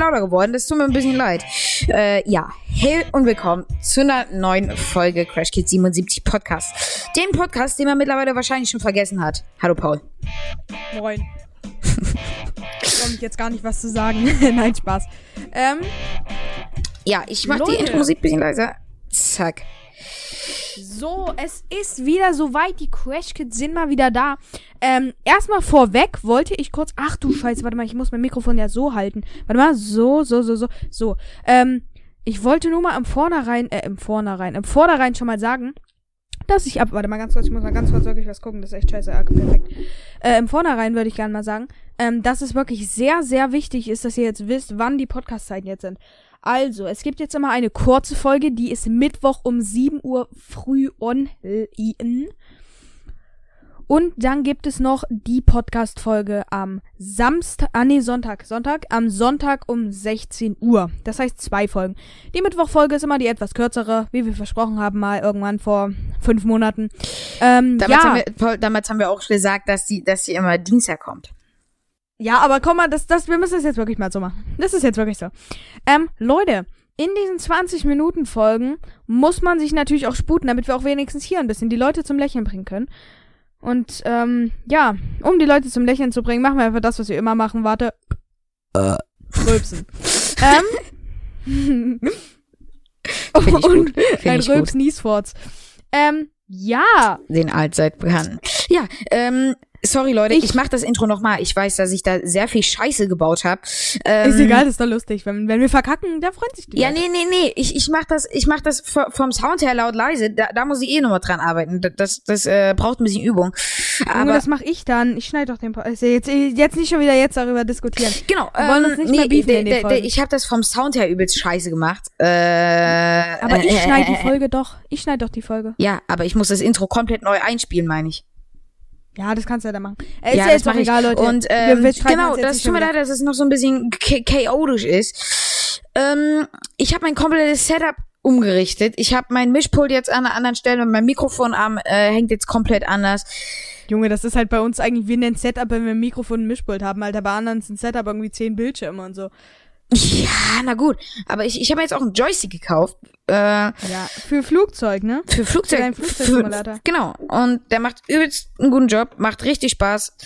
bisschen lauter geworden. Das tut mir ein bisschen leid. Äh, ja, hey und willkommen zu einer neuen Folge Crash Kids 77 Podcast. Den Podcast, den man mittlerweile wahrscheinlich schon vergessen hat. Hallo Paul. Moin. ich mich jetzt gar nicht, was zu sagen. Nein, Spaß. Ähm, Ja, ich mach die. Intro-Musik ein bisschen leiser. Zack. So, es ist wieder soweit. Die Crash Kids sind mal wieder da. Ähm, erstmal vorweg wollte ich kurz. Ach du Scheiße, warte mal, ich muss mein Mikrofon ja so halten. Warte mal, so, so, so, so, so. Ähm, ich wollte nur mal im Vornherein, äh, im Vornherein, im Vornherein schon mal sagen, dass ich ab. Warte mal ganz kurz, ich muss mal ganz kurz wirklich was gucken. Das ist echt scheiße. Ah, perfekt. Äh, Im Vornherein würde ich gerne mal sagen, ähm, dass es wirklich sehr, sehr wichtig ist, dass ihr jetzt wisst, wann die Podcast-Zeiten jetzt sind. Also, es gibt jetzt immer eine kurze Folge, die ist Mittwoch um 7 Uhr früh online. Und dann gibt es noch die Podcast-Folge am Samstag, ah nee, Sonntag, Sonntag, am Sonntag um 16 Uhr. Das heißt zwei Folgen. Die Mittwoch-Folge ist immer die etwas kürzere, wie wir versprochen haben, mal irgendwann vor fünf Monaten. Ähm, Damals, ja. haben wir, damals haben wir auch gesagt, dass die, dass die immer Dienstag kommt. Ja, aber komm mal, das, das, wir müssen das jetzt wirklich mal so machen. Das ist jetzt wirklich so. Ähm, Leute, in diesen 20 Minuten Folgen muss man sich natürlich auch sputen, damit wir auch wenigstens hier ein bisschen die Leute zum Lächeln bringen können. Und, ähm, ja, um die Leute zum Lächeln zu bringen, machen wir einfach das, was wir immer machen. Warte. Äh. Rülpsen. ähm. Und ein ich gut. Rülps-Niesforts. Ähm, ja. Den allzeit bekannten. Ja, ähm, sorry Leute, ich, Ich- mach das Intro nochmal. Ich weiß, dass ich da sehr viel Scheiße gebaut habe. Ähm, Ist egal, ist doch lustig. Wenn, wenn wir verkacken, da freuen sich die Ja, Leute. nee, nee, nee. Ich, ich mach das, ich mach das vom Sound her laut leise. Da, da muss ich eh nochmal dran arbeiten. Das, das, äh, braucht ein bisschen Übung. Junge, Aber das mach ich dann. Ich schneide doch den po also jetzt, jetzt nicht schon wieder jetzt darüber diskutieren. genau. Wir wollen uns nicht mehr beefen de- de- de-. Ich habe das vom Sound her übelst scheiße gemacht. Äh, Aber äh, ich äh, schneide die äh, Folge doch. Ich schneide doch die Folge. Ja, aber ich muss das Intro komplett neu einspielen, meine ich. Ja, das kannst du ja dann machen. Äh, ist ja, ja, jetzt auch egal, Leute. Und Wir- ähm, wir streiten genau, das tut mir leid, dass es noch so ein bisschen cha- chaotisch ist. Ähm, ich habe mein komplettes Setup umgerichtet. Ich habe mein Mischpult jetzt an einer anderen Stelle und mein Mikrofonarm äh, hängt jetzt komplett anders. Junge, das ist halt bei uns eigentlich wie ein Setup, wenn wir ein Mikrofon und ein Mischpult haben. Alter, bei anderen ist ein Setup irgendwie zehn Bildschirme und so. Ja, na gut. Aber ich, ich habe jetzt auch einen Joystick gekauft. Äh, Ja, für Flugzeug, ne? für Flugzeug. Für Flugzeugsimulator. Für- Genau. Und der macht übelst einen guten Job, macht richtig Spaß.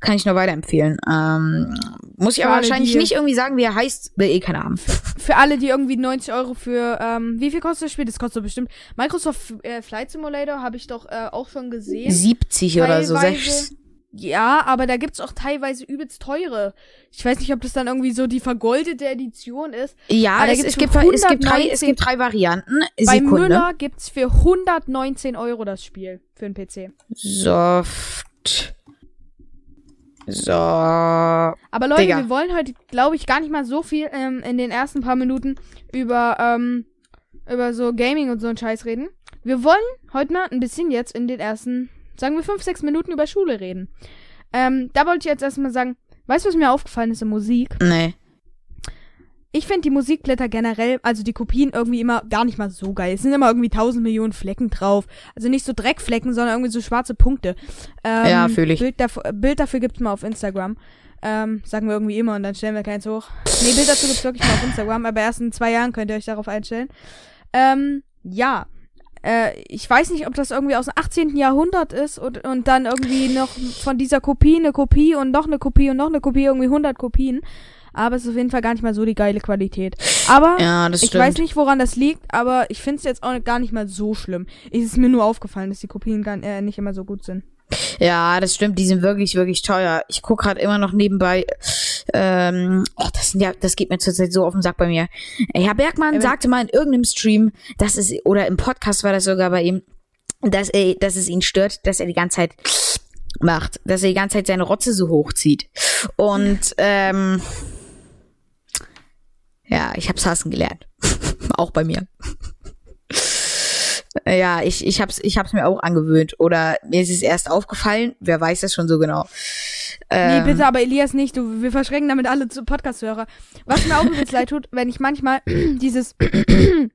Kann ich nur weiterempfehlen. Ähm, muss ich Für aber alle, wahrscheinlich nicht irgendwie sagen, wie er heißt. Will eh keiner haben. Für alle, die irgendwie 90 Euro für, ähm, wie viel kostet das Spiel? Das kostet bestimmt. Microsoft äh, Flight Simulator habe ich doch äh, auch schon gesehen. 70 oder so. Teilweise- Sechs. Ja, aber da gibt's auch teilweise übelst teure. Ich weiß nicht, ob das dann irgendwie so die vergoldete Edition ist. Ja, es, es, gibt, es, gibt drei, es 119 gibt drei Varianten. Bei Sekunde. Müller gibt's für 119 Euro das Spiel für den PC. Soft. So. Aber Leute, Digga. wir wollen heute, glaube ich, gar nicht mal so viel ähm, in den ersten paar Minuten über, ähm, über so Gaming und so einen Scheiß reden. Wir wollen heute mal ein bisschen jetzt in den ersten, sagen wir, fünf, sechs Minuten über Schule reden. Ähm, da wollte ich jetzt erstmal sagen, weißt du, was mir aufgefallen ist in Musik? Nee. Ich finde die Musikblätter generell, also die Kopien irgendwie immer gar nicht mal so geil. Es sind immer irgendwie tausend Millionen Flecken drauf. Also nicht so Dreckflecken, sondern irgendwie so schwarze Punkte. Ähm, Ja, fühl ich. Bild, dafür, Bild dafür gibt's mal auf Instagram. Ähm, sagen wir irgendwie immer und dann stellen wir keins hoch. Nee, Bild dazu gibt's wirklich mal auf Instagram, aber erst in zwei Jahren könnt ihr euch darauf einstellen. Ähm, ja. Äh, ich weiß nicht, ob das irgendwie aus dem 18. Jahrhundert ist und, und dann irgendwie noch von dieser Kopie eine Kopie und noch eine Kopie und noch eine Kopie, irgendwie 100 Kopien. Aber es ist auf jeden Fall gar nicht mal so die geile Qualität. Aber Ja, das ich weiß nicht, woran das liegt, aber ich finde es jetzt auch gar nicht mal so schlimm. Es ist mir nur aufgefallen, dass die Kopien gar, äh, nicht immer so gut sind. Ja, das stimmt. Die sind wirklich, wirklich teuer. Ich guck gerade immer noch nebenbei. Ähm, oh, das ja, das geht mir zurzeit so auf den Sack bei mir. Herr Bergmann Aber- sagte mal in irgendeinem Stream, dass es oder im Podcast war das sogar bei ihm, dass er, dass es ihn stört, dass er die ganze Zeit macht, dass er die ganze Zeit seine Rotze so hochzieht. Und ähm, ja, ich hab's hassen gelernt. auch bei mir. Ja, ich, ich hab's, ich hab's mir auch angewöhnt. Oder mir ist es erst aufgefallen. Wer weiß das schon so genau. Ähm, Nee, bitte, aber Elias nicht. Du, wir verschrecken damit alle zu Podcast-Hörer. Was mir auch übelst leid tut, wenn ich manchmal dieses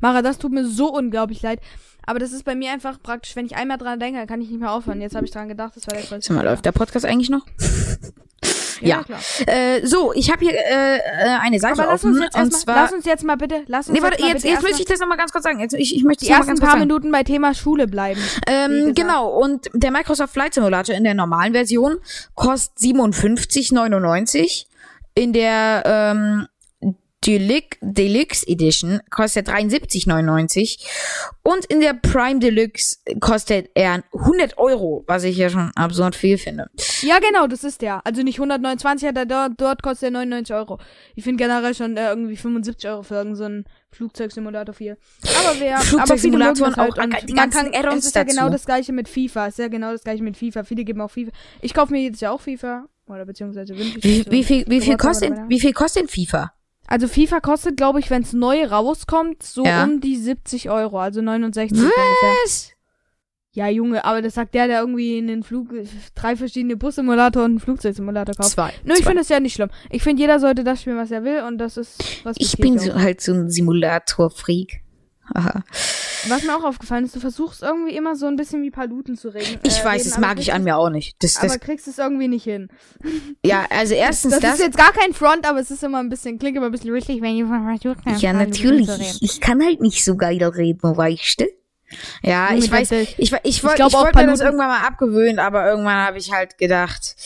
Mara, das tut mir so unglaublich leid. Aber das ist bei mir einfach praktisch, wenn ich einmal dran denke, dann kann ich nicht mehr aufhören. Jetzt habe ich dran gedacht, das war der größte. Sag mal, läuft der Podcast eigentlich noch? Ja. klar. Äh, so, ich habe hier äh, äh, eine Seite Aber lass offen uns jetzt und erstmal, zwar. lass uns jetzt mal bitte, lass uns nee, warte, mal jetzt, bitte jetzt erstmal möchte ich das nochmal ganz kurz sagen. Jetzt, ich, ich möchte die mal ersten paar. Minuten bei Thema Schule bleiben. Ähm, genau, und der Microsoft Flight Simulator in der normalen Version kostet 57,99. In der ähm, Deluxe, Deluxe Edition kostet er 73,99. Und in der Prime Deluxe kostet er 100 Euro, was ich ja schon absurd viel finde. Ja, genau, das ist der. Also nicht 129, hat er dort, dort kostet er 99 Euro. Ich finde generell schon äh, irgendwie 75 Euro für irgendeinen so Flugzeugsimulator 4. Aber wer, Flugzeugsimulatoren halt auch, und die man kann, Add-ons es ist ja dazu. genau das gleiche mit FIFA. Es ist ja genau das gleiche mit FIFA. Viele geben auch FIFA. Ich kaufe mir jetzt ja auch FIFA. Oder beziehungsweise Wie, wie viel, wie viel kostet, wie viel kostet FIFA? Also FIFA kostet, glaube ich, wenn es neu rauskommt, so Ja. um die 70 Euro. Also 69 ungefähr. Was? Ja, Junge, aber das sagt der, der irgendwie in den Flug drei verschiedene Bussimulator und einen Flugzeugsimulator kauft. Zwei. Nur ich finde es ja nicht schlimm. Ich finde, jeder sollte das spielen, was er will und das ist was Ich bin so, halt so ein Simulator-Freak. Aha. Was mir auch aufgefallen ist, du versuchst irgendwie immer so ein bisschen wie Paluten zu reden. Ich äh, weiß, reden, das aber mag ich an mir auch nicht. Das, Aber das, kriegst es irgendwie nicht hin. ja, also erstens Das, das. ist jetzt gar kein Front, aber es ist immer ein bisschen, klingt immer ein bisschen richtig, wenn jemand versucht, ja, natürlich. Ich, ich kann halt nicht so geil reden, weißt du? Ja, ich weiß, ich, ich wollte glaub ich auch wollt mir das irgendwann mal abgewöhnt, aber irgendwann habe ich halt gedacht,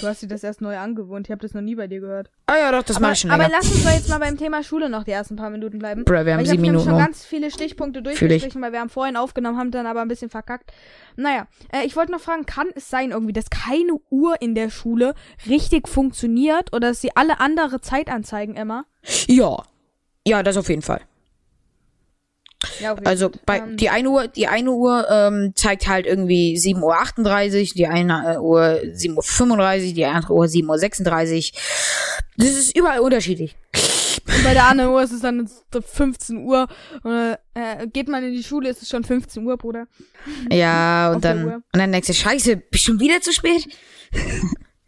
Du hast dir das erst neu angewohnt. Ich habe das noch nie bei dir gehört. oh ja, doch, das aber mache ich schon aber länger. lass uns doch jetzt mal beim Thema Schule noch die ersten paar Minuten bleiben. Bruh, wir haben ich sieben habe nämlich Minuten schon ganz viele Stichpunkte ich. durchgestrichen, weil wir haben vorhin aufgenommen, haben dann aber ein bisschen verkackt. Naja, äh, ich wollte noch fragen, kann es sein irgendwie, dass keine Uhr in der Schule richtig funktioniert oder dass sie alle andere Zeit anzeigen immer? Ja. Ja, das auf jeden Fall. Ja, Also bei Ähm, die eine Uhr, die eine Uhr ähm, zeigt halt irgendwie 7.38 Uhr, die eine äh, Uhr 7.35 Uhr, die andere Uhr 7.36 Uhr. Das ist überall unterschiedlich. und bei der anderen Uhr ist es dann 15 Uhr. Und, äh, geht man in die Schule, ist es schon 15 Uhr, Bruder. Ja, und dann und dann denkst du, scheiße, bist schon wieder zu spät?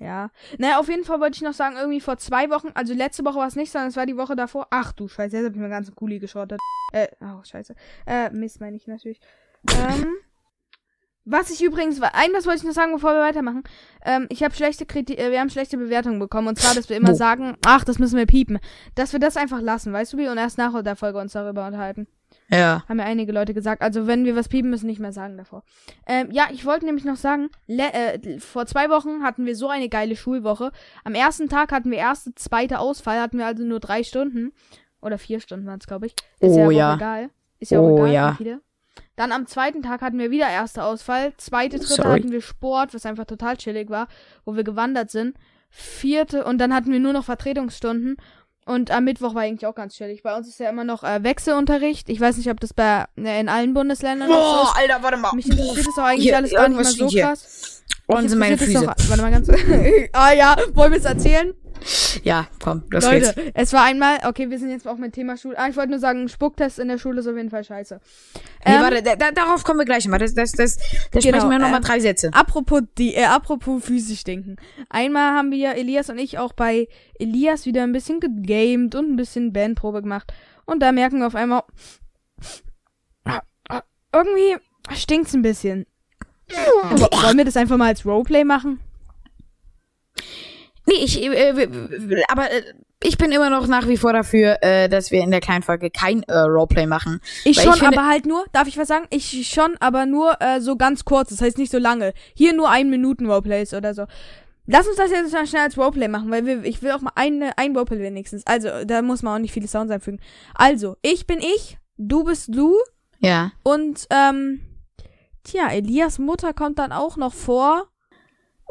Ja. Naja, auf jeden Fall wollte ich noch sagen, irgendwie vor zwei Wochen, also letzte Woche war es nicht, sondern es war die Woche davor. Ach du Scheiße, jetzt hab ich mir ganz Kuli geschrottet. Äh, oh, scheiße. Äh, Mist meine ich natürlich. ähm, was ich übrigens, ein was wollte ich noch sagen, bevor wir weitermachen. Ähm, ich habe schlechte Kriti äh, wir haben schlechte Bewertungen bekommen. Und zwar, dass wir immer Wo? sagen, ach, das müssen wir piepen. Dass wir das einfach lassen, weißt du wie? Und erst nach der Folge uns darüber unterhalten. Ja. Haben mir einige Leute gesagt. Also, wenn wir was piepen, müssen nicht mehr sagen davor. Ähm, ja, ich wollte nämlich noch sagen, le äh, vor zwei Wochen hatten wir so eine geile Schulwoche. Am ersten Tag hatten wir erste, zweite Ausfall, hatten wir also nur drei Stunden. Oder vier Stunden waren es, glaube ich. Ist Oh, ja, ja. auch egal. Ist ja auch Oh, egal, ja. wie viele. Dann am zweiten Tag hatten wir wieder erster Ausfall. Zweite, dritte Sorry. hatten wir Sport, was einfach total chillig war, wo wir gewandert sind. Vierte, und dann hatten wir nur noch Vertretungsstunden. Und am Mittwoch war eigentlich auch ganz chillig. Bei uns ist ja immer noch äh, Wechselunterricht. Ich weiß nicht, ob das bei äh, in allen Bundesländern noch so Boah, ist. Alter, warte mal. Mich interessiert das auch eigentlich Hier, alles gar nicht mehr irgendwas so hier. krass. Und sind meine Füße. das Auch, warte mal ganz. ah ja, wollen wir es erzählen? Ja, komm, los Leute, geht's. es war einmal, okay, wir sind jetzt auch mit Thema Schule. Ah, ich wollte nur sagen, Spucktest in der Schule ist auf jeden Fall scheiße. Nee, Ähm, warte, da, da, darauf kommen wir gleich mal. Das, das, das, da Genau, sprechen wir nochmal ähm, drei Sätze. Apropos die, äh, apropos physisch denken. Einmal haben wir Elias und ich auch bei Elias wieder ein bisschen gegamed und ein bisschen Bandprobe gemacht. Und da merken wir auf einmal, irgendwie stinkt's ein bisschen. Wo- Wollen wir das einfach mal als Roleplay machen? Nee, ich, äh, w- aber äh, ich bin immer noch nach wie vor dafür, äh, dass wir in der kleinen Folge kein äh, Roleplay machen. Ich schon, ich finde- aber halt nur, darf ich was sagen? Ich schon, aber nur äh, so ganz kurz, das heißt nicht so lange. Hier nur ein Minuten Roleplays oder so. Lass uns das jetzt mal schnell als Roleplay machen, weil wir, ich will auch mal eine, ein Roleplay wenigstens. Also, da muss man auch nicht viele Sounds einfügen. Also, ich bin ich, du bist du Ja. und, ähm, tja, Elias Mutter kommt dann auch noch vor.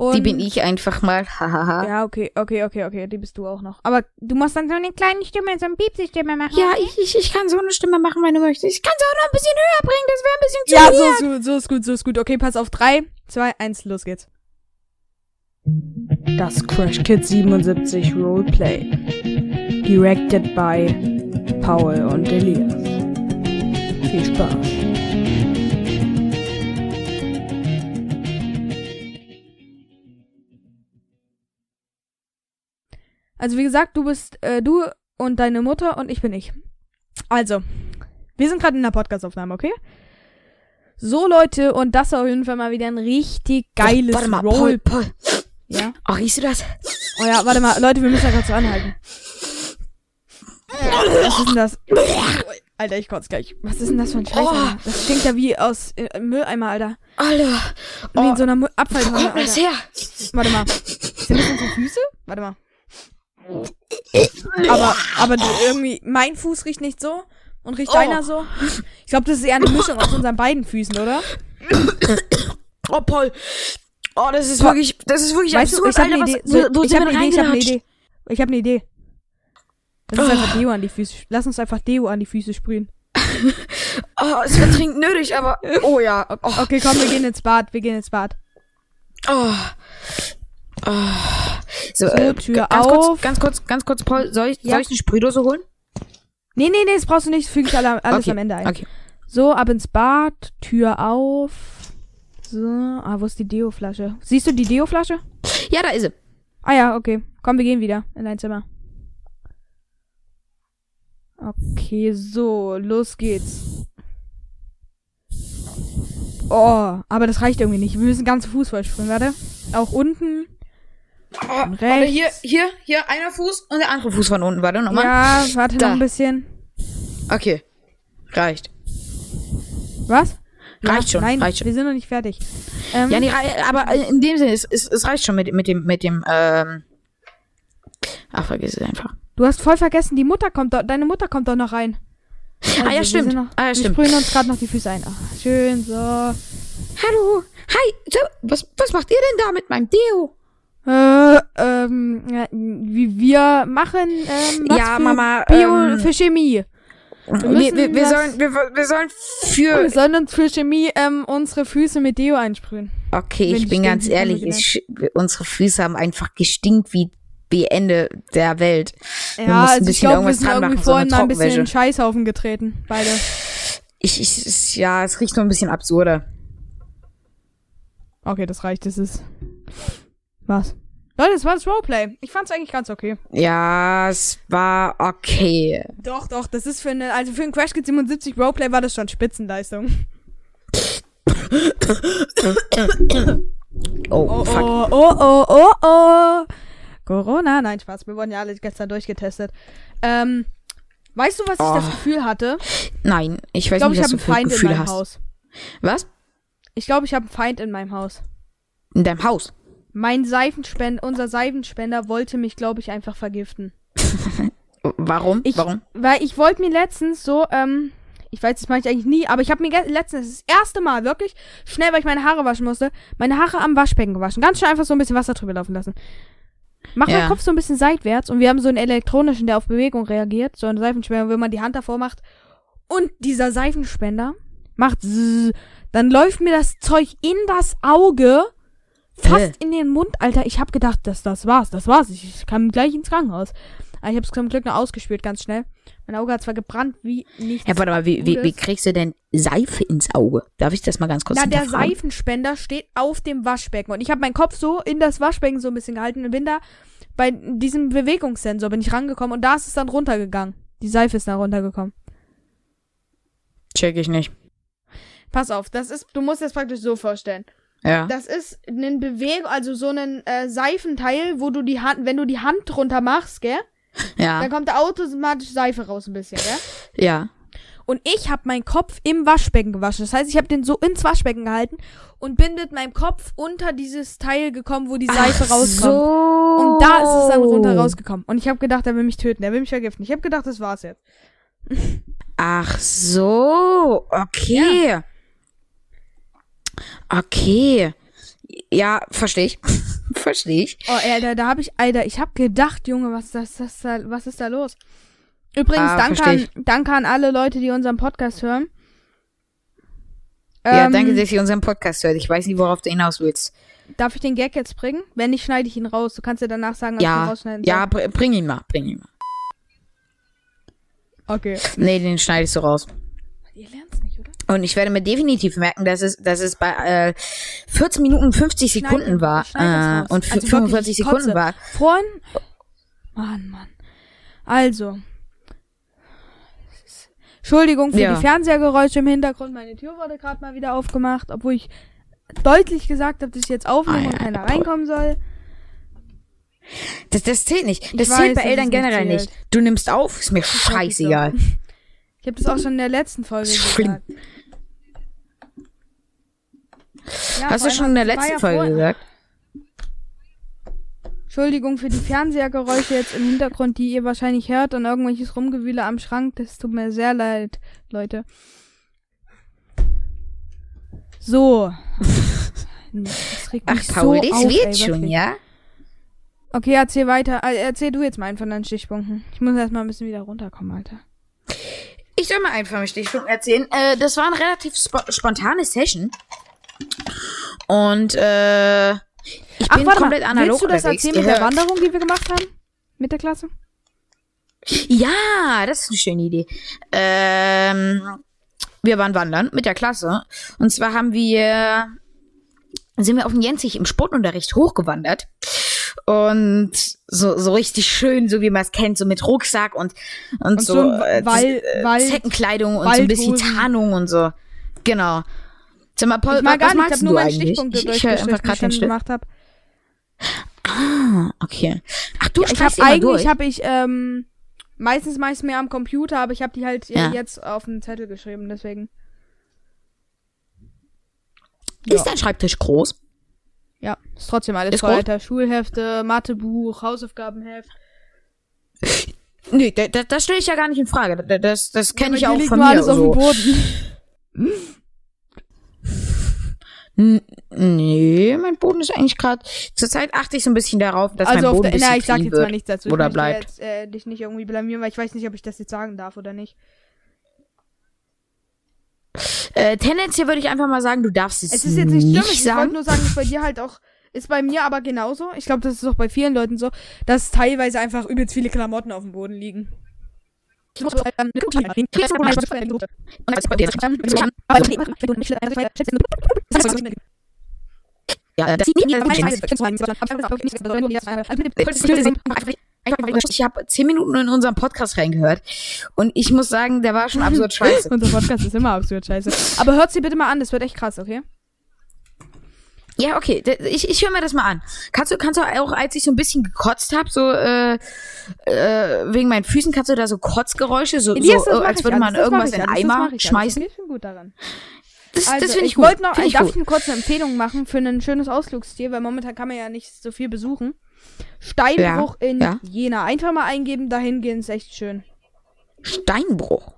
Und Die bin ich einfach mal. Hahaha. Ja, okay, okay, okay, okay, die bist du auch noch. Aber du musst dann so eine kleine Stimme, so eine Piepsi-Stimme machen. Ja, ich, ich, ich kann so eine Stimme machen, wenn du möchtest. Ich kann sie auch noch ein bisschen höher bringen, das wäre ein bisschen zu Ja, so ist gut, so ist gut, so ist gut. Okay, pass auf. Drei, zwei, eins, los geht's. Das Crash Kids 77 Roleplay. Directed by Paul und Elias. Viel Spaß. Also wie gesagt, du bist äh, du und deine Mutter und ich bin ich. Also, wir sind gerade in der Podcastaufnahme, okay? So Leute, und das ist auf jeden Fall mal wieder ein richtig geiles oh, Warte mal, Roll. Paul, Paul. Ja. Oh, riechst du das? Oh ja, warte mal, Leute, wir müssen da gerade so anhalten. Was ist denn das? Alter, ich kotze gleich. Was ist denn das für ein Scheiß? Oh. Alter? Das klingt ja wie aus äh, Mülleimer, Alter. Alter. Wie Oh, in so einer Mu- wo Abfalltonne, kommt das Alter. her? Warte mal. Sind das unsere Füße? Warte mal. Aber, aber du, irgendwie, mein Fuß riecht nicht so und riecht Oh. deiner so. Ich glaube, das ist eher eine Mischung aus unseren beiden Füßen, oder? Oh, Paul. Oh, das ist Paul. wirklich, das ist wirklich Weißt du, absurd, ich habe Alter. eine Was, Idee. So, wo, ich habe eine Idee, ich habe eine? Idee. Ich habe eine Idee. Lass uns einfach Deo an die Füße, lass uns einfach Deo an die Füße sprühen. Oh, es wird dringend nötig, aber, oh ja. Oh, Okay, komm, wir gehen ins Bad, wir gehen ins Bad. oh. Oh. So, äh, Tür ganz auf. kurz, ganz kurz, ganz kurz, Paul, soll ich, Ja. soll ich eine Sprühdose holen? Nee, nee, nee, das brauchst du nicht, das füge ich alle, alles okay. am Ende ein. Okay. So, ab ins Bad, Tür auf. So, ah, wo ist die Deo-Flasche? Siehst du die Deo-Flasche? Ja, da ist sie. Ah ja, okay. Komm, wir gehen wieder in dein Zimmer. Okay, so, los geht's. Oh, aber das reicht irgendwie nicht. Wir müssen ganz Fuß vollsprühen, warte. Auch unten. Oh, Und warte, rechts. hier, hier, hier, einer Fuß und der andere Fuß von unten. Warte nochmal. Ja, warte Da. noch ein bisschen. Okay. Reicht. Was? Reicht schon, Nein, reicht schon. wir sind noch nicht fertig. Ähm, Ja, nee, aber in dem Sinne, es, es, es reicht schon mit, mit dem, mit dem, ähm. Ach, vergiss es einfach. Du hast voll vergessen, die Mutter kommt doch, deine Mutter kommt doch noch rein. Also, ah, ja, wir stimmt. Noch, ah, ja, wir stimmt. sprühen uns gerade noch die Füße ein. Ach, schön, so. Hallo. Hi. Was, was macht ihr denn da mit meinem Deo? Äh, ähm, wie wir machen, ähm, was Ja, für Mama, Bio, ähm, für Chemie. Wir, wir, wir, das- sollen, wir, wir sollen Wir für. sollen uns für Chemie, ähm, unsere Füße mit Deo einsprühen. Okay, ich bin ganz ehrlich, wir ich, unsere Füße haben einfach gestinkt wie, wie Ende der Welt. Wir Ja, ein also ich bisschen glaube, wir sind dran irgendwie machen, so vorhin mal ein bisschen in den. Scheißhaufen getreten, beide. Ich, ich, ja, es riecht nur ein bisschen absurder. Okay, das reicht, das ist. Was? Leute, das war das Roleplay. Ich fand's eigentlich ganz okay. Ja, es war okay. Doch, doch, das ist für eine, also für ein Crash Kit 77 Roleplay war das schon Spitzenleistung. Oh, Oh, fuck. oh, oh, oh, oh, oh. Corona? Nein, Spaß. Wir wurden ja alle gestern durchgetestet. Ähm, weißt du, was ich Oh. das Gefühl hatte? Nein, ich Ich weiß glaube, nicht, ich was habe du einen für Feind in Gefühle meinem hast. Haus. Was? Ich glaube, ich habe einen Feind in meinem Haus. In deinem Haus? Mein Seifenspender, unser Seifenspender wollte mich, glaube ich, einfach vergiften. Warum? Ich, Warum? Weil ich wollte mir letztens so, ähm, ich weiß, das mache ich eigentlich nie, aber ich habe mir letztens das erste Mal wirklich schnell, weil ich meine Haare waschen musste, meine Haare am Waschbecken gewaschen. Ganz schnell einfach so ein bisschen Wasser drüber laufen lassen. Mach Ja. meinen Kopf so ein bisschen seitwärts und wir haben so einen elektronischen, der auf Bewegung reagiert, so einen Seifenspender, wenn man die Hand davor macht und dieser Seifenspender macht zzz, dann läuft mir das Zeug in das Auge, fast Äh. in den Mund, Alter. Ich habe gedacht, das, das war's, das war's. Ich, kam gleich ins Krankenhaus. Aber ich habe es zum Glück noch ausgespürt, ganz schnell. Mein Auge hat zwar gebrannt wie nichts. Ja, warte mal, wie, wie, wie kriegst du denn Seife ins Auge? Darf ich das mal ganz kurz Na, der? Seifenspender steht auf dem Waschbecken und ich habe meinen Kopf so in das Waschbecken so ein bisschen gehalten und bin da bei diesem Bewegungssensor bin ich rangekommen und da ist es dann runtergegangen. Die Seife ist dann runtergekommen. Check ich nicht. Pass auf, das ist, du musst das praktisch so vorstellen. Ja. Das ist ein Bewegung, also so ein äh, Seifenteil, wo du die Hand, wenn du die Hand drunter machst, gell, Ja. dann kommt da automatisch Seife raus ein bisschen, gell? Ja. Und ich habe meinen Kopf im Waschbecken gewaschen. Das heißt, ich habe den so ins Waschbecken gehalten und bin mit meinem Kopf unter dieses Teil gekommen, wo die Seife Ach rauskommt. So. Und da ist es dann runter rausgekommen. Und ich habe gedacht, er will mich töten, er will mich vergiften. Ich habe gedacht, das war's jetzt. Ach so. Okay. Okay. Ja, verstehe ich. verstehe ich. Oh, Alter, da habe ich, Alter, ich habe gedacht, Junge, was ist das, das da, was ist da los? Übrigens, Ah, danke, an, danke an alle Leute, die unseren Podcast hören. Ja, Ähm, danke, dass ihr unseren Podcast hört. Ich weiß nicht, worauf du hinaus willst. Darf ich den Gag jetzt bringen? Wenn nicht, schneide ich ihn raus. Du kannst ja danach sagen, ich ihn Ja, rausschneiden ja, br bring ihn mal, bring ihn mal. Okay. Nee, den schneidest du raus. Ihr lernt's nicht, oder? Und ich werde mir definitiv merken, dass es, dass es bei äh, 14 Minuten 50 Schneide- Sekunden war schneide es äh, und Also wirklich, 45 ich Sekunden kotze. war. Vorhin. Mann, Mann. Also. Entschuldigung für Ja. die Fernsehergeräusche im Hintergrund. Meine Tür wurde gerade mal wieder aufgemacht, obwohl ich deutlich gesagt habe, dass ich jetzt aufnehme Ah, und ja, keiner reinkommen soll. Das, das zählt nicht. Ich Das weiß, zählt bei dass Eltern nicht generell zählt. nicht. Du nimmst auf, ist mir scheißegal. Ich habe das auch schon in der letzten Folge Schlimm. Ja, Hast du schon in der letzten Folge gesagt? Entschuldigung für die Fernsehergeräusche jetzt im Hintergrund, die ihr wahrscheinlich hört und irgendwelches Rumgewühle am Schrank. Das tut mir sehr leid, Leute. So. Ach, Paul, so das auf, wird ey, schon, ja? Okay, erzähl weiter. Äh, Erzähl du jetzt mal einen von deinen Stichpunkten. Ich muss erst mal ein bisschen wieder runterkommen, Alter. Ich soll mal einfach mal Stichpunkten erzählen. Äh, das war eine relativ spo spontane Session. Und, äh, ich Ach, bin komplett mal. analog Willst du das erzählen mit der Wanderung, die wir gemacht haben? Mit der Klasse? Ja, das ist eine schöne Idee. Ähm, wir waren wandern mit der Klasse. Und zwar haben wir, sind wir auf den Jenzig im Sportunterricht hochgewandert. Und so, so richtig schön, so wie man es kennt, so mit Rucksack und, und, Und so, so äh, Wal- äh, Wald- Zeckenkleidung und so ein bisschen Waldhosen. Tarnung und so. Genau. Sag mal, Paul, Ich mal was gar nicht, ich habe nur meine? Stichpunkte Ich, ich einfach gerade ich den gemacht habe. Ah, okay. Ach, du Ja, ich habe eigentlich habe ich ähm, meistens meist mehr am Computer, aber ich habe die halt Ja. jetzt auf den Zettel geschrieben, deswegen. Ist dein Schreibtisch groß? Ja, ist trotzdem alles Ist voll, groß? Alter. Schulhefte, Mathebuch, Hausaufgabenheft. Nee, da- da- das stelle ich ja gar nicht in Frage. Da- Das, das kenne ich Ja, auch hier liegt von mir. alles auf so. dem Boden. Nee, mein Boden ist eigentlich gerade. Zurzeit achte ich so ein bisschen darauf, dass also mein auf Boden der, ein na, bisschen ich sag jetzt mal nichts dazu. oder ich bleibt. Jetzt, äh, dich nicht irgendwie blamieren, weil ich weiß nicht, ob ich das jetzt sagen darf oder nicht. Äh, tendenziell würde ich einfach mal sagen, du darfst es, Es ist jetzt nicht schlimm, ich wollte sagen. nur sagen, dass bei dir halt auch, ist bei mir aber genauso. Ich glaube, das ist auch bei vielen Leuten so, dass teilweise einfach übelst viele Klamotten auf dem Boden liegen. Ja, das ich habe zehn Minuten in unseren Podcast reingehört und ich muss sagen, der war schon absurd scheiße. Unser Podcast ist immer absurd scheiße. Aber hört sie bitte mal an, das wird echt krass, okay? Ja, okay, ich, ich höre mir das mal an. Kannst du, kannst du auch, als ich so ein bisschen gekotzt habe, so äh, äh, wegen meinen Füßen, kannst du da so Kotzgeräusche, so, Elias, so das äh, als würde alles, man das mach irgendwas in alles, das Eimer mach ich alles. schmeißen? Ich bin gut daran. Das, Also, das finde ich, ich gut. wollte noch, Find ich darf gut. ich eine kurze Empfehlung machen für ein schönes Ausflugsziel, weil momentan kann man ja nicht so viel besuchen. Steinbruch in ja. Jena. Einfach mal eingeben, dahin gehen, ist echt schön. Steinbruch.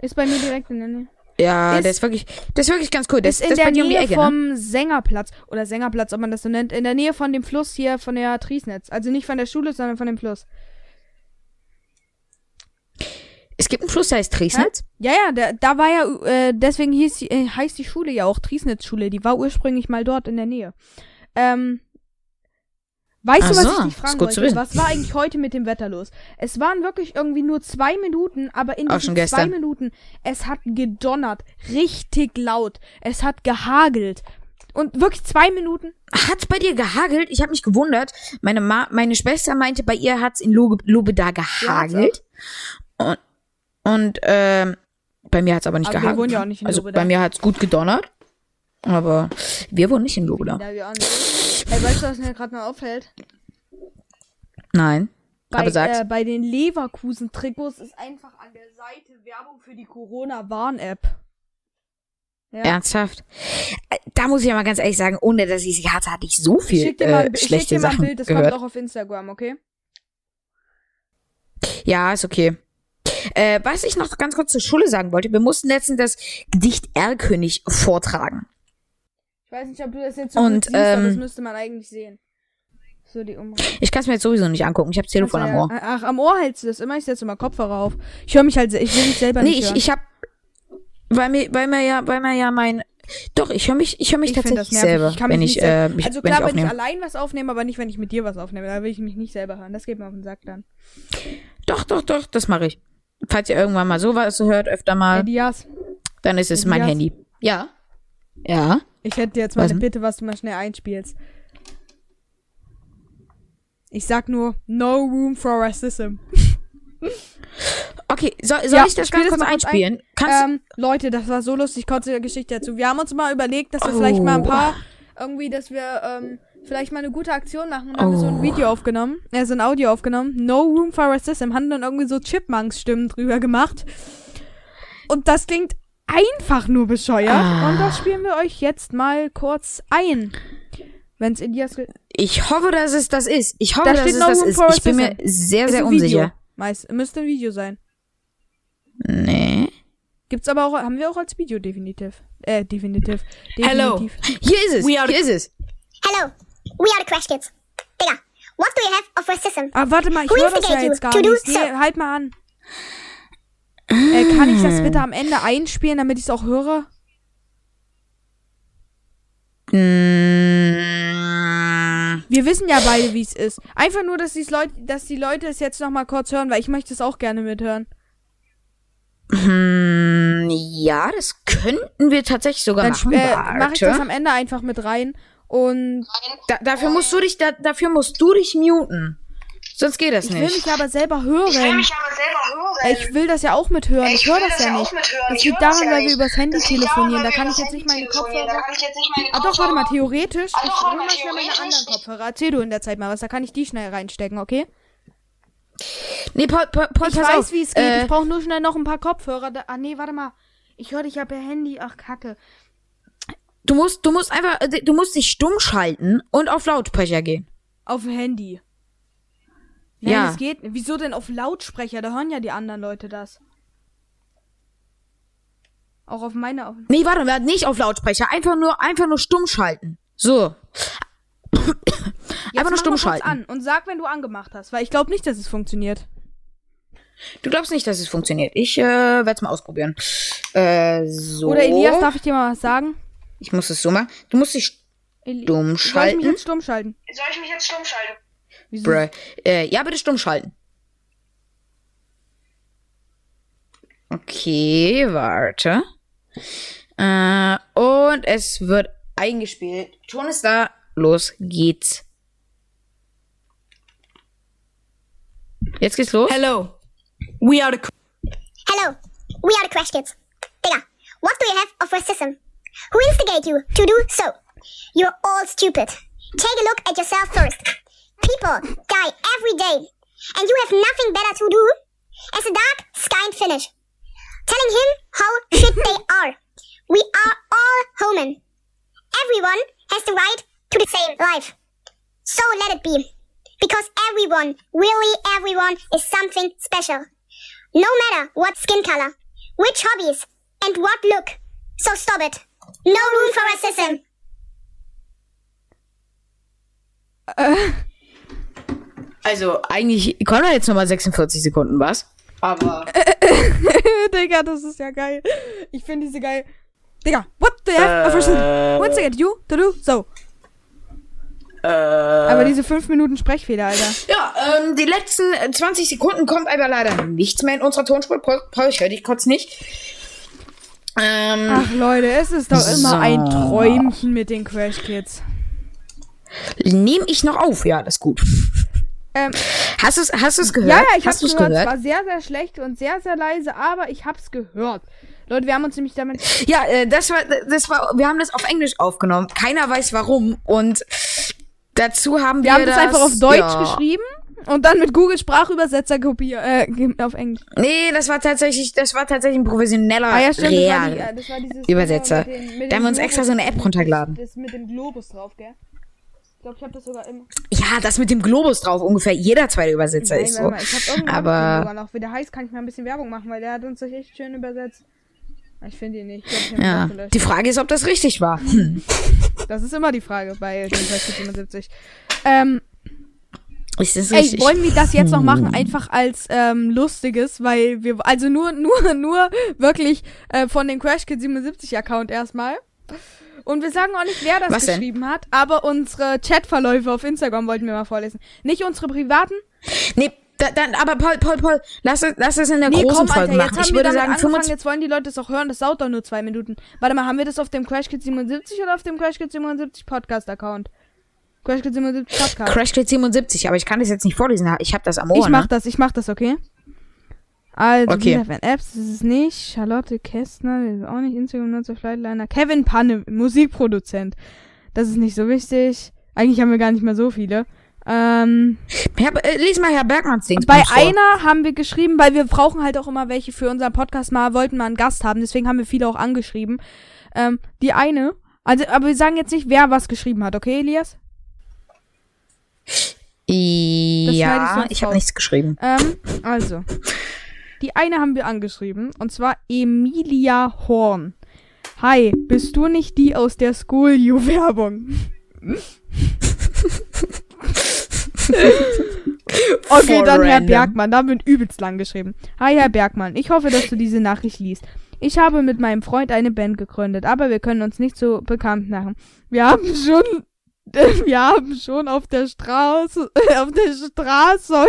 Ist bei mir direkt in der Nähe. Ja, Ist- der ist wirklich, das ist wirklich ganz cool. Das, ist in ist der bei dir um Nähe Ecke, ne? vom Sängerplatz. Oder Sängerplatz, ob man das so nennt. In der Nähe von dem Fluss hier, von der Triesnetz. Also nicht von der Schule, sondern von dem Fluss. Es gibt einen Fluss, der heißt Triesnitz. Ja, ja, da, da war ja, äh, deswegen hieß, äh, heißt die Schule ja auch Triesnitz-Schule. Die war ursprünglich mal dort in der Nähe. Ähm, weißt Ach du, was so, ich dich fragen wollte? Was war eigentlich heute mit dem Wetter los? Es waren wirklich irgendwie nur zwei Minuten, aber in diesen zwei. Minuten, es hat gedonnert. Richtig laut. Es hat gehagelt. Und wirklich zwei Minuten. Hat's bei dir gehagelt? Ich habe mich gewundert. Meine Ma meine Schwester meinte, bei ihr hat's in Lobe, Lobe da gehagelt. und und ähm, bei mir hat's aber nicht Aber wir gehagelt. wohnen ja auch nicht in also Lobeda. bei mir hat's gut gedonnert. Aber wir wohnen nicht in Lobe Ja, wir auch nicht. Ey, weißt du, was mir gerade mal auffällt? Nein. Bei, aber sag's. äh, bei den Leverkusen-Trikots ist einfach an der Seite Werbung für die Corona-Warn-App. Ja. Ernsthaft? Äh, Da muss ich ja mal ganz ehrlich sagen, ohne dass ich sie hatte, hatte ich so Ich viel schick dir mal, äh, ich schick schlechte dir mal ein Sachen Bild, das gehört. kommt auch auf Instagram, okay? Ja, ist okay. Äh, was ich noch ganz kurz zur Schule sagen wollte, wir mussten letztens das Gedicht Erlkönig vortragen. Ich weiß nicht, ob du das jetzt so Und, gut siehst, aber das ähm, müsste man eigentlich sehen. So die Umrisse. Ich kann es mir jetzt sowieso nicht angucken. Ich habe das Telefon am Ohr. Ach, am Ohr hältst du das immer. Ich setze immer Kopfhörer auf. Ich höre mich halt, ich will mich selber Nee, nicht ich, hören. ich habe weil mir weil mir ja weil mir ja mein doch, ich höre mich ich höre mich Ich tatsächlich selber, Ich kann wenn mich ich äh, mich, also wenn klar, ich wenn ich allein was aufnehme, aber nicht, wenn ich mit dir was aufnehme. Da will ich mich nicht selber hören. Das geht mir auf den Sack dann. Doch, doch, doch, das mache ich. Falls ihr irgendwann mal sowas hört, öfter mal, Elias, dann ist es mein Elias. Handy. Ja. Ja. Ich hätte jetzt mal eine? Bitte, was du mal schnell einspielst. Ich sag nur, no room for racism. Okay, soll, soll Ja, ich das ganz das kurz mal kurz ein. einspielen? Kannst Ähm, Leute, das war so lustig, kurze Geschichte dazu. Wir haben uns mal überlegt, dass wir vielleicht Oh. mal ein paar irgendwie, dass wir ähm, vielleicht mal eine gute Aktion machen und haben so ein Video aufgenommen, äh, so ein Audio aufgenommen. No Room for Racism, haben dann irgendwie so Chipmunks-Stimmen drüber gemacht. Und das klingt einfach nur bescheuert. Ah. Und das spielen wir euch jetzt mal kurz ein. Wenn's Elias. ge- Ich hoffe, dass es das ist. Ich hoffe, Da dass es no das ist. Ich bin mir sehr, sehr unsicher. Meist, müsste ein Video sein. Nee. Gibt's aber auch, haben wir auch als Video definitiv. Äh, definitiv. Hello. Definitiv. Hier ist es. We are Hier ist es. Hello, we are the Crash Kids. Digga, what do you have of racism? Ah, warte mal, ich höre das ja jetzt gar nicht. Nee, so? halt mal an. Äh, kann ich das bitte am Ende einspielen, damit ich es auch höre? Mm, Wir wissen ja beide, wie es ist. Einfach nur, dass, Leut dass die Leute es jetzt noch mal kurz hören, weil ich möchte es auch gerne mithören. hm, ja, das könnten wir tatsächlich sogar Dann machen. äh, mache ich das am Ende einfach mit rein. Und Da, dafür musst du dich, da, dafür musst du dich muten. Sonst geht das ich will nicht. mich aber selber hören. Ich will mich aber selber hören. Ich will das ja auch mithören. Ich, Ich höre will das das ja nicht. Das Ich liegt das daran, weil wir übers Handy Das telefonieren. Da kann ich jetzt nicht meine. Kopfhörer. Ich Ah doch, warte mal, theoretisch. Ah, ich doch, warte hol mal, mal schnell meine anderen Kopfhörer. Erzähl du in der Zeit mal was. Da kann ich die schnell reinstecken, okay? Nee, Paul, Paul, Paul Ich pass weiß, wie es geht. Äh, ich brauche nur schnell noch ein paar Kopfhörer. Da, ah, nee, warte mal. Ich höre dich ja per Handy. Ach, kacke. du musst, du musst einfach, äh, du musst dich stumm schalten und auf Lautsprecher gehen. Auf Handy. Nein, Ja. das geht. Wieso denn auf Lautsprecher? Da hören ja die anderen Leute das. Auch auf meine. Auf Nee, warte, warte, nicht auf Lautsprecher. Einfach nur, einfach nur stumm schalten. So. Jetzt einfach nur stumm schalten. an und sag, wenn du angemacht hast, weil ich glaube nicht, dass es funktioniert. Du glaubst nicht, dass es funktioniert. Ich äh, werde es mal ausprobieren. Äh, so. Oder Elias, darf ich dir mal was sagen? Ich muss es so machen. Du musst dich stumm Soll ich mich schalten. jetzt stumm schalten? Soll ich mich jetzt stumm schalten? Wieso? Bruh. Äh, ja, bitte stumm schalten. Okay, warte. Äh, und es wird eingespielt. Ton ist da. Los geht's. Jetzt geht's los. Hello. We are the Hello, we are the Crash Kids. Digga, what do you have of racism? Who instigate you to do so? You're all stupid. Take a look at yourself first. People die every day, and you have nothing better to do as a dark skinned finish. Telling him how shit they are. We are all human. Everyone has the right to the same life. So let it be. Because everyone, really everyone, is something special. No matter what skin color, which hobbies, and what look. So stop it. No room for racism. Uh, Also, eigentlich kommen da jetzt nochmal 46 Sekunden, was? Aber. Digga, das ist ja geil. Ich finde diese geil. Digga, what the F? Of racism? One second, you, to do, so. Aber diese 5 Minuten Sprechfehler, Alter. Ja, ähm, die letzten äh, 20 Sekunden kommt aber leider nichts mehr in unserer Tonspur. Paul, ich höre dich kurz nicht. Ähm, Ach Leute, es ist doch immer So. ein Träumchen mit den Crash Kids. nehme ich noch auf. Ja, das ist gut. Ähm, Hast du es hast du's gehört? ja, ja, ich hab's du's gehört. Es war sehr, sehr schlecht und sehr, sehr leise, aber ich hab's gehört. Leute, wir haben uns nämlich damit. Ja, äh, das war, das war, wir haben das auf Englisch aufgenommen. Keiner weiß warum. Und dazu haben wir, Wir haben das einfach auf Deutsch ja. geschrieben und dann mit Google Sprachübersetzer kopiert, äh, auf Englisch. Nee, das war tatsächlich, das war tatsächlich ein professioneller Ah ja, stimmt, das war, Real. die, äh, das war Übersetzer. Mit den, mit Da haben wir uns extra so eine App runtergeladen. Das mit dem Globus drauf, gell? Ich glaube, ich habe das sogar immer. Ja, das mit dem Globus drauf. Ungefähr jeder zweite Übersetzer Nein, ist so. mal, ich hab irgendwann Aber sogar noch. Wie der heißt, kann ich mal ein bisschen Werbung machen, weil der hat uns das echt schön übersetzt. Ich finde ihn nicht. Ich glaub, ja, die Frage ist, ob das richtig war. Hm. Das ist immer die Frage bei den 77. Ähm, Ist das ey, richtig? wollen wir das jetzt noch Hm. machen, einfach als ähm, lustiges, weil wir, also nur, nur, nur wirklich äh, von dem Crash Kid 77 Account erstmal. Und wir sagen auch nicht, wer das Was denn? geschrieben hat, aber unsere Chatverläufe auf Instagram wollten wir mal vorlesen. Nicht unsere privaten. Nee, da, dann, aber Paul, Paul, Paul, lass es, lass es in der Nee, großen komm, Folge Alter, jetzt machen. Ich würde sagen, angefangen, 25. jetzt wollen die Leute es auch hören, das dauert doch nur zwei Minuten. Warte mal, haben wir das auf dem Crash Kid 77 oder auf dem Crash Kid 77 Podcast-Account? Crash Kid 77 Podcast. Crash Kid 77, aber ich kann das jetzt nicht vorlesen. Ich habe das am Ohr, ich mach ne? das, ich mach das, okay? Also, Okay. okay. Van Apps, das ist nicht. Charlotte Kästner, ist auch nicht. Instagram-Nutzer, Flightliner. Kevin Panne, Musikproduzent. Das ist nicht so wichtig. Eigentlich haben wir gar nicht mehr so viele. Ähm, Herr, äh, lies mal Herr Bergmanns Ding. bei einer haben wir geschrieben, weil wir brauchen halt auch immer welche für unseren Podcast mal, wollten mal einen Gast haben, deswegen haben wir viele auch angeschrieben. Ähm, die eine, also, aber wir sagen jetzt nicht, wer was geschrieben hat, okay, Elias? ich Ja, sonst ich habe nichts geschrieben. Ähm, also. Die eine haben wir angeschrieben. Und zwar Emilia Horn. Hi, bist du nicht die aus der School You Werbung? okay, dann Herr. Bergmann. Da wird übelst lang geschrieben. Hi, Herr Bergmann. Ich hoffe, dass du diese Nachricht liest. Ich habe mit meinem Freund eine Band gegründet, aber wir können uns nicht so bekannt machen. Wir haben schon, wir haben schon auf der Straße, auf der Straße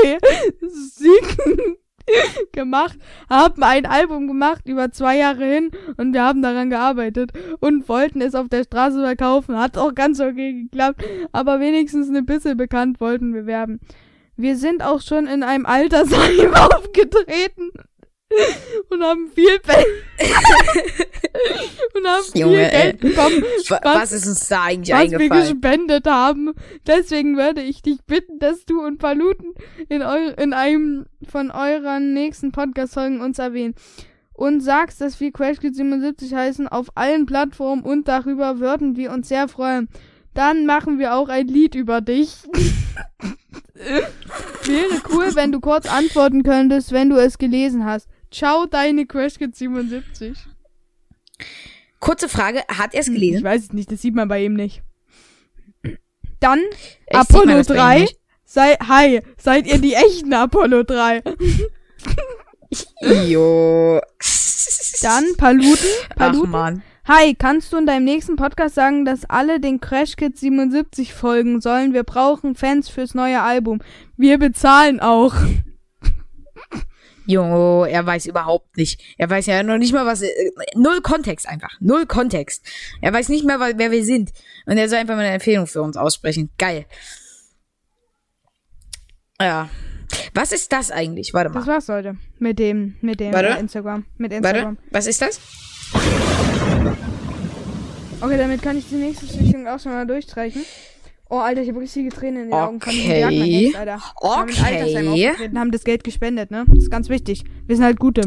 Siegen gemacht, haben ein Album gemacht über zwei Jahre hin und wir haben daran gearbeitet und wollten es auf der Straße verkaufen. Hat auch ganz okay geklappt, aber wenigstens ein bisschen bekannt wollten wir werben. Wir sind auch schon in einem Altersheim aufgetreten und haben viel Geld und haben viel Junge. Geld bekommen, Wa- Was ist uns da eigentlich was wir eingefallen? gespendet haben. Deswegen würde ich dich bitten, dass du und Paluten in, eu in einem von euren nächsten Podcast-Folgen uns erwähnen. Und sagst, dass wir Crash Kids 77 heißen auf allen Plattformen und darüber würden wir uns sehr freuen. Dann machen wir auch ein Lied über dich. Wäre cool, wenn du kurz antworten könntest, wenn du es gelesen hast. Ciao, deine Crash Kids 77. Kurze Frage, hat er es Ich gelesen? weiß es nicht, das sieht man bei ihm nicht. Dann man Apollo das bei ihm 3. nicht? Sei, hi, seid ihr die echten Apollo 3? Jo. Dann Paluten. Ach Paluten. man. Hi, kannst du in deinem nächsten Podcast sagen, dass alle den Crash Kids 77 folgen sollen? Wir brauchen Fans fürs neue Album. Wir bezahlen auch. Jo, er weiß überhaupt nicht. Er weiß ja noch nicht mal, was. Äh, null Kontext einfach. Null Kontext. Er weiß nicht mehr, wer wir sind. Und er soll einfach mal eine Empfehlung für uns aussprechen. Geil. Ja. Was ist das eigentlich? Warte Das mal. war's heute. Mit dem, mit dem Warte. Instagram. Mit Instagram. Warte. Was ist das? Okay, damit kann ich die nächste Richtung auch schon mal durchstreichen. Oh, Alter, ich habe richtige Tränen in den Augen. Von diesem Okay. Jetzt, Alter. Wir haben ins Altersheim Okay. aufgetreten, haben das Geld gespendet, ne? Das ist ganz wichtig. Wir sind halt Gute.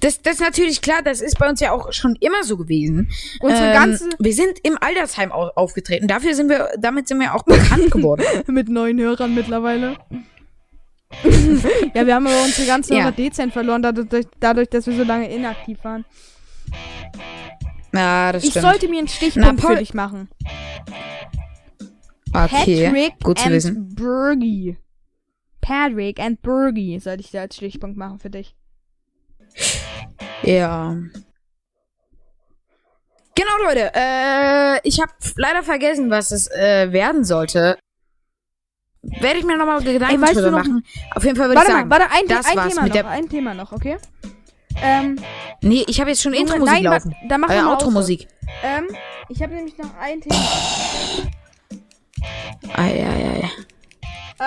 Das, das ist natürlich klar, das ist bei uns ja auch schon immer so gewesen. Unsere Ähm, ganze- Wir sind im Altersheim au aufgetreten. Dafür sind wir, damit sind wir auch bekannt geworden. Mit neuen Hörern mittlerweile. ja, wir haben aber unsere ganze Ja. Hörer dezent verloren, dadurch, dadurch, dass wir so lange inaktiv waren. Ja, das Ich stimmt. sollte mir einen Stichpunkt Paul- für dich machen. Okay, Patrick gut zu and wissen. Bergie. Patrick and Bergie sollte ich dir als Stichpunkt machen für dich. Ja. Genau, Leute. Äh, ich habe leider vergessen, was es äh, werden sollte. Werde ich mir nochmal Gedanken Ey, drüber machen. Auf jeden Fall würde ich mal, sagen, warte, ein, das ein war's Thema mit noch, der... ein Thema noch, okay? Ähm, Nee, ich habe jetzt schon Intro-Musik laufen. da machen Äh, wir mal Outro-Musik. ähm, ich habe nämlich noch ein Thema. Ei, ei, ei.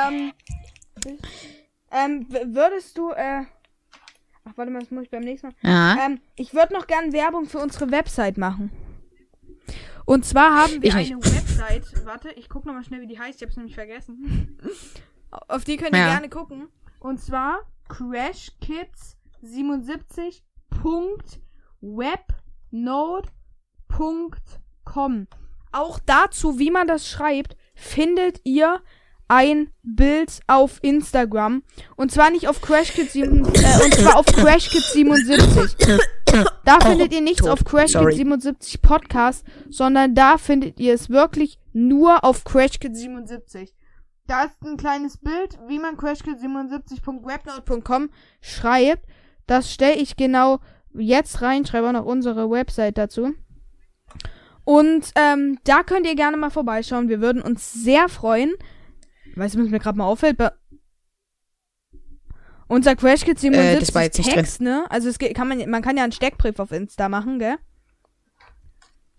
Ähm, ähm, würdest du, äh, ach, warte mal, das muss ich beim nächsten Mal. Ja. Ähm, ich würde noch gern Werbung für unsere Website machen. Und zwar haben wir Ich nicht. eine Website. Warte, ich guck noch mal schnell, wie die heißt. Ich hab's nämlich vergessen. Auf die könnt ihr Ja. gerne gucken. Und zwar crashkids77.webnode.com. Auch dazu, wie man das schreibt, findet ihr ein Bild auf Instagram. Und zwar nicht auf CrashKids 7, äh, und zwar auf CrashKids 77. Da findet ihr nichts auf CrashKids Sorry. 77 Podcast, sondern da findet ihr es wirklich nur auf CrashKids 77. Da ist ein kleines Bild, wie man crashkids77.webnode.com schreibt. Das stelle ich genau jetzt rein, schreibe auch noch unsere Website dazu. Und ähm, da könnt ihr gerne mal vorbeischauen. Wir würden uns sehr freuen. Weißt du, was mir gerade mal auffällt? Bei unser Crash Kids 77 Äh, Text, ne? Also es geht, kann man, man kann ja einen Steckbrief auf Insta machen, gell?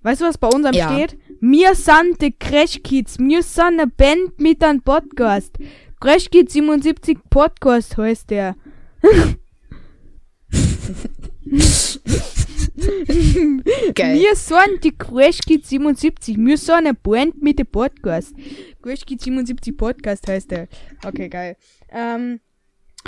Weißt du, was bei unserem Ja. steht? Wir sind die Crash Kids. Wir sind eine Band mit einem Podcast. Crash Kids 77 Podcast heißt der. Geil. Wir sind die Crash Kids 77. Wir sind eine Band mit dem Podcast. Crash Kids 77 Podcast heißt der. Okay, geil. Ähm,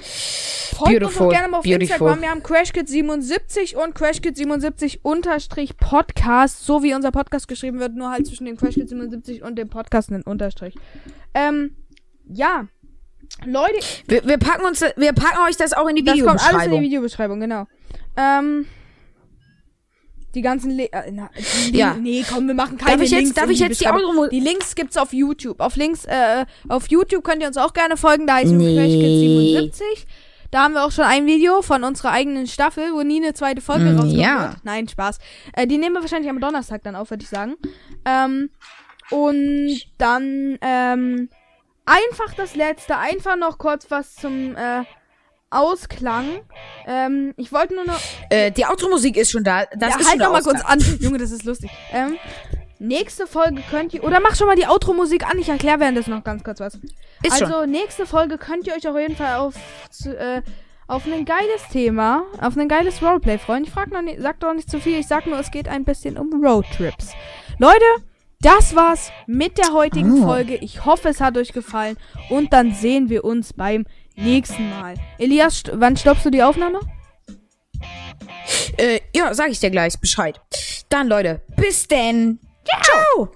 folgt uns Beautiful, auch gerne mal auf beautiful. Instagram. Wir haben Crash Kids 77 und Crash Kids 77 unterstrich Podcast. So wie unser Podcast geschrieben wird, nur halt zwischen dem Crash Kids 77 und dem Podcast einen Unterstrich. Ähm, ja. Leute, Wir, wir packen uns, wir packen euch das auch in die das kommt alles in die Videobeschreibung. Videobeschreibung, genau. Ähm, die ganzen Le äh, na, die Ja. Nee, komm, wir machen keine Darf ich jetzt- Links darf ich jetzt die Beschreibung. Outro- Die Links gibt's auf YouTube. Auf Links, äh, auf YouTube könnt ihr uns auch gerne folgen. Da heißt Nee. Crash Kids 77. Da haben wir auch schon ein Video von unserer eigenen Staffel, wo nie eine zweite Folge Mm, rauskommt. ja. Nein, Spaß. Äh, die nehmen wir wahrscheinlich am Donnerstag dann auf, würde ich sagen. Ähm, und dann, ähm, einfach das letzte, einfach noch kurz was zum, äh, Ausklang. Ähm, ich wollte nur noch. Äh, die Outro-Musik ist schon da. Das ja, ist halt schon doch mal der kurz an. Junge, das ist lustig. Ähm, nächste Folge könnt ihr. Oder mach schon mal die Outro-Musik an. Ich erkläre währenddessen noch ganz kurz was. Ist also, nächste Folge könnt ihr euch auf jeden Fall auf. Zu, äh, auf ein geiles Thema, auf ein geiles Roleplay freuen. Ich frag noch nicht, sag doch nicht zu viel. Ich sag nur, es geht ein bisschen um Roadtrips. Leute, das war's mit der heutigen Oh. Folge. Ich hoffe, es hat euch gefallen. Und dann sehen wir uns beim nächsten Mal. Elias, st wann stoppst du die Aufnahme? Äh, ja, sag ich dir gleich Bescheid. Dann, Leute, bis denn. Ciao.